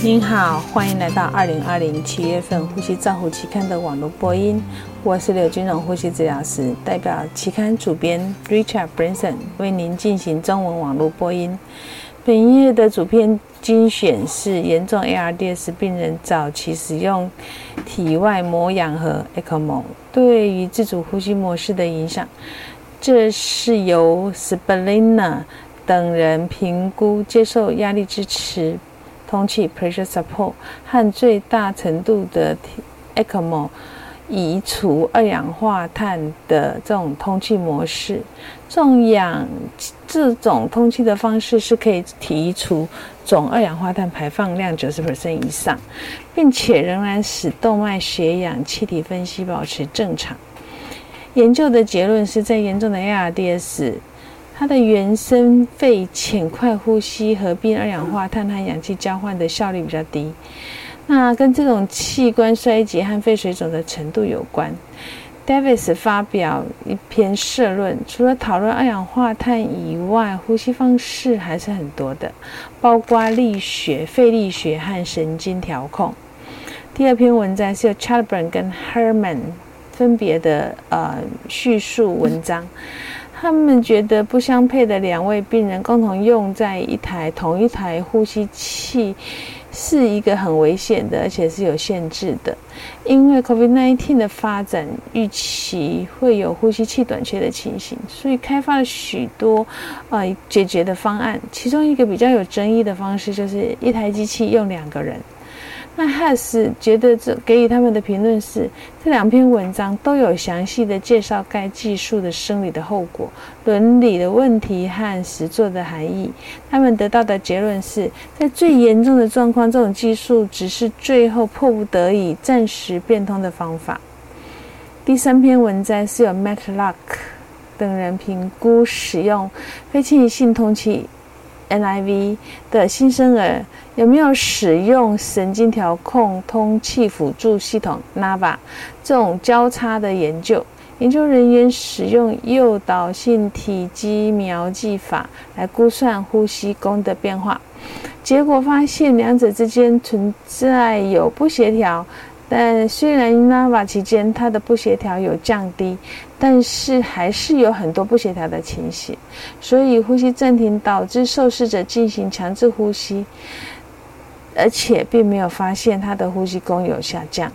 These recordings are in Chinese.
您好，欢迎来到二零二零七月份《呼吸照护期刊》的网络播音。我是刘君荣呼吸治疗师，代表期刊主编 Richard Branson 为您进行中文网络播音。本页的主篇精选是严重 ARDS 病人早期使用体外膜氧和 ECMO 对于自主呼吸模式的影响。这是由 Spalina 等人评估接受压力支持。通气 （pressure support） 和最大程度的 ECMO 移除二氧化碳的这种通气模式，这种氧这种通气的方式是可以提出总二氧化碳排放量九十 percent 以上，并且仍然使动脉血氧气体分析保持正常。研究的结论是在严重的 ARDS。它的原生肺浅快呼吸合并二氧化碳和氧气交换的效率比较低，那跟这种器官衰竭和肺水肿的程度有关。Davis 发表一篇社论，除了讨论二氧化碳以外，呼吸方式还是很多的，包括力学、肺力学和神经调控。第二篇文章是由 c h a l b u r n 跟 Herman 分别的呃叙述文章。他们觉得不相配的两位病人共同用在一台同一台呼吸器，是一个很危险的，而且是有限制的。因为 COVID-19 的发展预期会有呼吸器短缺的情形，所以开发了许多呃解决的方案。其中一个比较有争议的方式，就是一台机器用两个人。那 Has 觉得这给予他们的评论是，这两篇文章都有详细的介绍该技术的生理的后果、伦理的问题和实作的含义。他们得到的结论是在最严重的状况，这种技术只是最后迫不得已暂时变通的方法。第三篇文章是由 Matlock 等人评估使用非侵入性通气。NIV 的新生儿有没有使用神经调控通气辅助系统 NAVA 这种交叉的研究？研究人员使用诱导性体积描记法来估算呼吸功的变化，结果发现两者之间存在有不协调。但虽然 NAVA 期间它的不协调有降低，但是还是有很多不协调的情形，所以呼吸暂停导致受试者进行强制呼吸，而且并没有发现他的呼吸功有下降。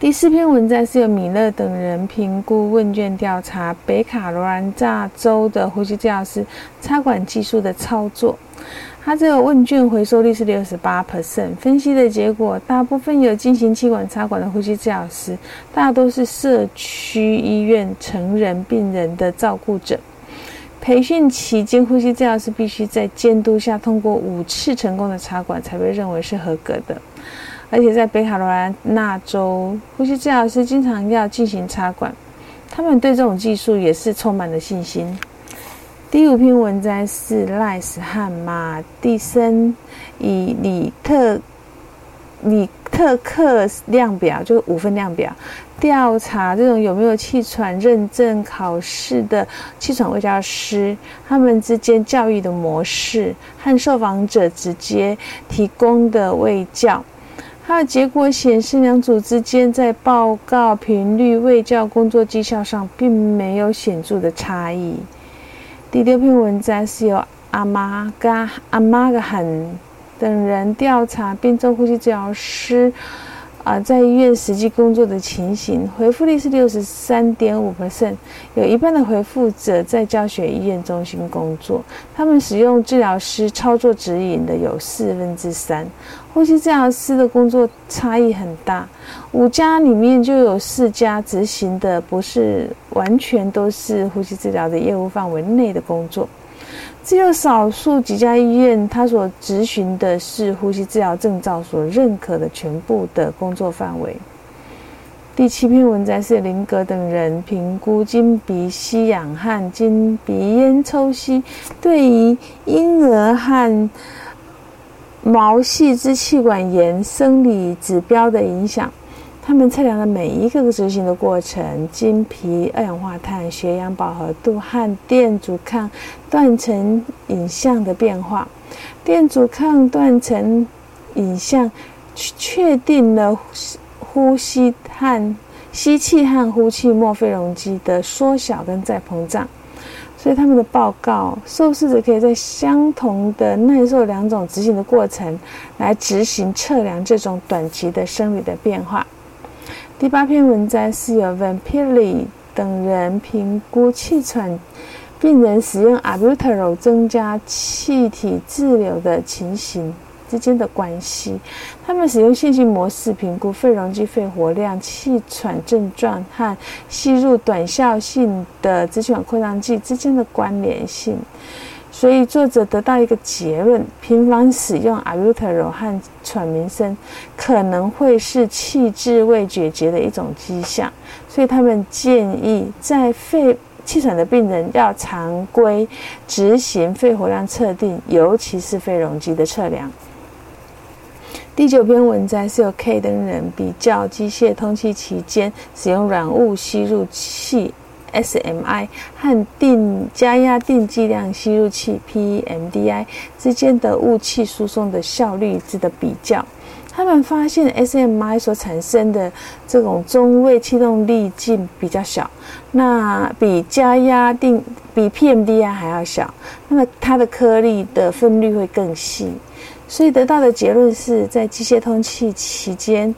第四篇文章是由米勒等人评估问卷调查北卡罗来纳州的呼吸治疗师插管技术的操作。他这个问卷回收率是六十八 percent，分析的结果，大部分有进行气管插管的呼吸治疗师，大都是社区医院成人病人的照顾者。培训期间，呼吸治疗师必须在监督下通过五次成功的插管，才被认为是合格的。而且在北卡罗来纳州，呼吸治疗师经常要进行插管，他们对这种技术也是充满了信心。第五篇文章是赖斯和马蒂森以里特里特克量表，就是五分量表，调查这种有没有气喘认证考试的气喘卫教师，他们之间教育的模式和受访者直接提供的卫教。它的结果显示，两组之间在报告频率、卫教工作绩效上并没有显著的差异。第六篇文章是由阿玛嘎阿玛嘎罕等人调查并做呼吸治疗师啊在医院实际工作的情形，回复率是六十三点五 percent，有一半的回复者在教学医院中心工作，他们使用治疗师操作指引的有四分之三。呼吸治疗师的工作差异很大，五家里面就有四家执行的不是完全都是呼吸治疗的业务范围内的工作，只有少数几家医院，他所执行的是呼吸治疗证照所认可的全部的工作范围。第七篇文章是林格等人评估经鼻吸氧和经鼻咽抽吸对于婴儿和毛细支气管炎生理指标的影响，他们测量了每一个执行的过程，经皮二氧化碳、血氧饱和度和电阻抗断层影像的变化。电阻抗断层影像确定了呼吸和吸气和呼气墨菲容积的缩小跟再膨胀。所以他们的报告，受试者可以在相同的耐受两种执行的过程来执行测量这种短期的生理的变化。第八篇文章是由 Van Pili 等人评估气喘病人使用 a b u t e r o 增加气体滞留的情形。之间的关系，他们使用线性模式评估肺容积、肺活量、气喘症状和吸入短效性的支气管扩张剂之间的关联性。所以，作者得到一个结论：频繁使用 Albuterol 和喘鸣声可能会是气滞未解决的一种迹象。所以，他们建议在肺气喘的病人要常规执行肺活量测定，尤其是肺容积的测量。第九篇文章是由 K 等人比较机械通气期间使用软物吸入器 （SMI） 和定加压定剂量吸入器 P M D I 之间的雾气输送的效率值的比较。他们发现 SMI 所产生的这种中位气动力径比较小，那比加压定比 PMDI 还要小，那么它的颗粒的分率会更细。所以得到的结论是在机械通气期间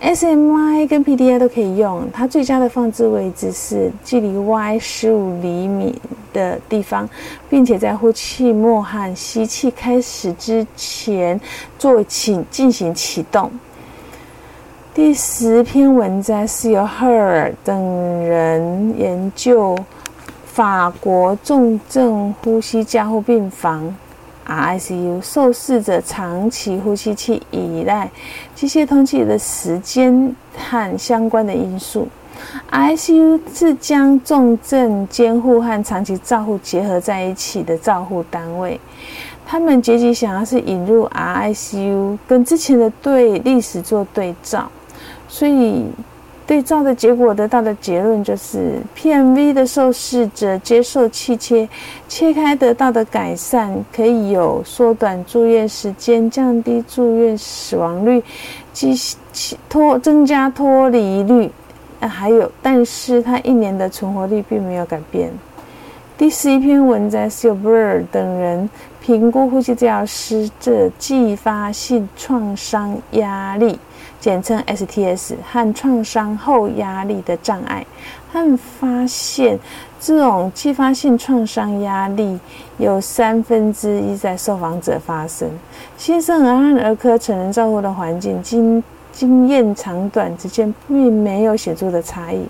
，SMI 跟 PDI 都可以用。它最佳的放置位置是距离 Y 十五厘米的地方，并且在呼气末和吸气开始之前做启进行启动。第十篇文章是由 Her 等人研究法国重症呼吸加护病房。RICU 受试者长期呼吸器依赖机械通气的时间和相关的因素。RICU 是将重症监护和长期照护结合在一起的照护单位。他们积极想要是引入 RICU，跟之前的对历史做对照，所以。对照的结果得到的结论就是，PMV 的受试者接受气切切开得到的改善，可以有缩短住院时间、降低住院死亡率、及脱增加脱离率，啊，还有，但是它一年的存活率并没有改变。第十一篇文章是由 Bird 等人评估呼吸治疗师的继发性创伤压力。简称 STS 和创伤后压力的障碍，他们发现这种继发性创伤压力有三分之一在受访者发生。新生儿和儿科成人照护的环境经经验长短之间并没有显著的差异，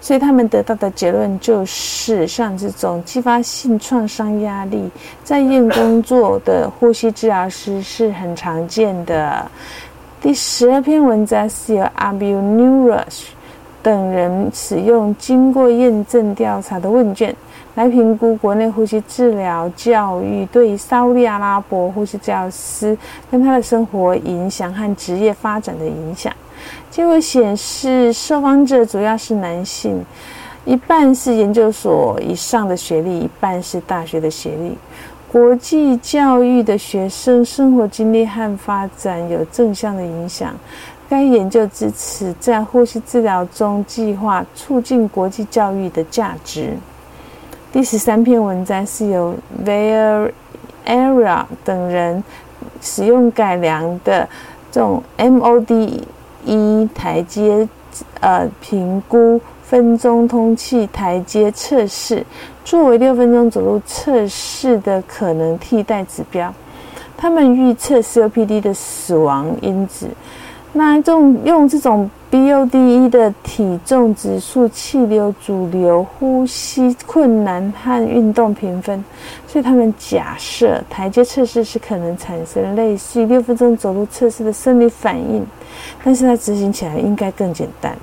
所以他们得到的结论就是，像这种继发性创伤压力在医院工作的呼吸治疗师是很常见的。第十二篇文章是由 Abu Nurush 等人使用经过验证调查的问卷来评估国内呼吸治疗教育对沙利阿拉伯呼吸教师跟他的生活影响和职业发展的影响。结果显示，受访者主要是男性，一半是研究所以上的学历，一半是大学的学历。国际教育的学生生活经历和发展有正向的影响。该研究支持在呼吸治疗中计划促进国际教育的价值。第十三篇文章是由 v a r Area 等人使用改良的这种 MODE 台阶呃评估。分钟通气台阶测试作为六分钟走路测试的可能替代指标，他们预测 COPD 的死亡因子。那这种用这种 BODE 的体重指数、气流主流、呼吸困难和运动评分，所以他们假设台阶测试是可能产生类似六分钟走路测试的生理反应，但是它执行起来应该更简单。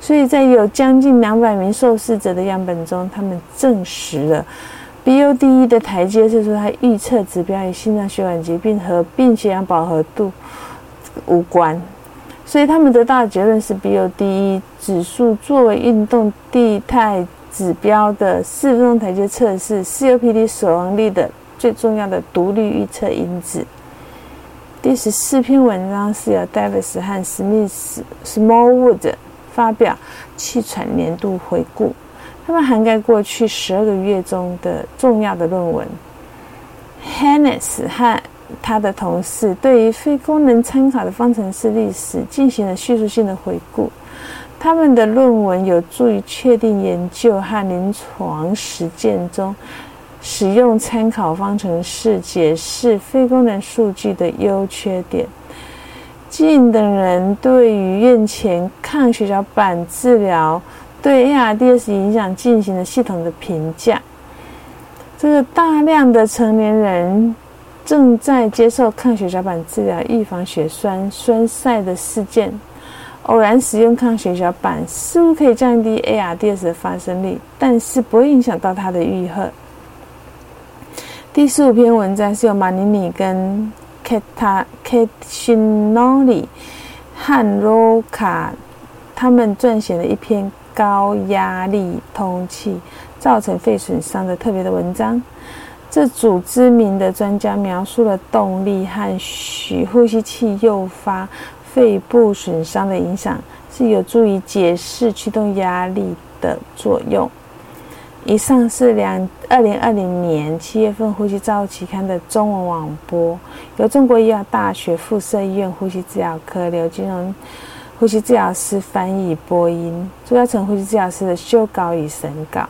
所以在有将近两百名受试者的样本中，他们证实了 BODE 的台阶是说它预测指标与心脏血管疾病和病血氧饱和度无关。所以他们得到的结论是，BODE 指数作为运动地态指标的四分钟台阶测试 COPD 死亡率的最重要的独立预测因子。第十四篇文章是由 Davis 和 Smith Smallwood 发表气喘年度回顾，他们涵盖过去十二个月中的重要的论文。Hannes 和他的同事对于非功能参考的方程式历史进行了叙述性的回顾。他们的论文有助于确定研究和临床实践中使用参考方程式解释非功能数据的优缺点。近等人对于院前抗血小板治疗对 ARDS 影响进行了系统的评价。这个大量的成年人正在接受抗血小板治疗，预防血栓栓塞的事件。偶然使用抗血小板似乎可以降低 ARDS 的发生率，但是不会影响到它的愈合。第十五篇文章是由马尼尼跟 Kata Katinoli 和 Roka 他们撰写了一篇高压力通气造成肺损伤的特别的文章。这组知名的专家描述了动力和许呼吸器诱发。肺部损伤的影响是有助于解释驱动压力的作用。以上是两二零二零年七月份《呼吸照护期刊》的中文网播，由中国医药大学附设医院呼吸治疗科刘金荣呼吸治疗师翻译播音，朱嘉成呼吸治疗师的修稿与审稿。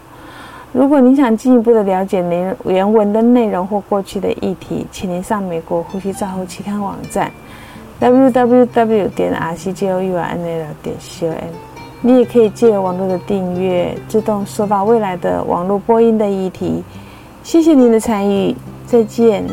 如果您想进一步的了解原原文的内容或过去的议题，请您上美国呼吸照护期刊网站。www 点 r c j o u r n l 点 c o m，你也可以借网络的订阅，自动收到未来的网络播音的议题。谢谢您的参与，再见。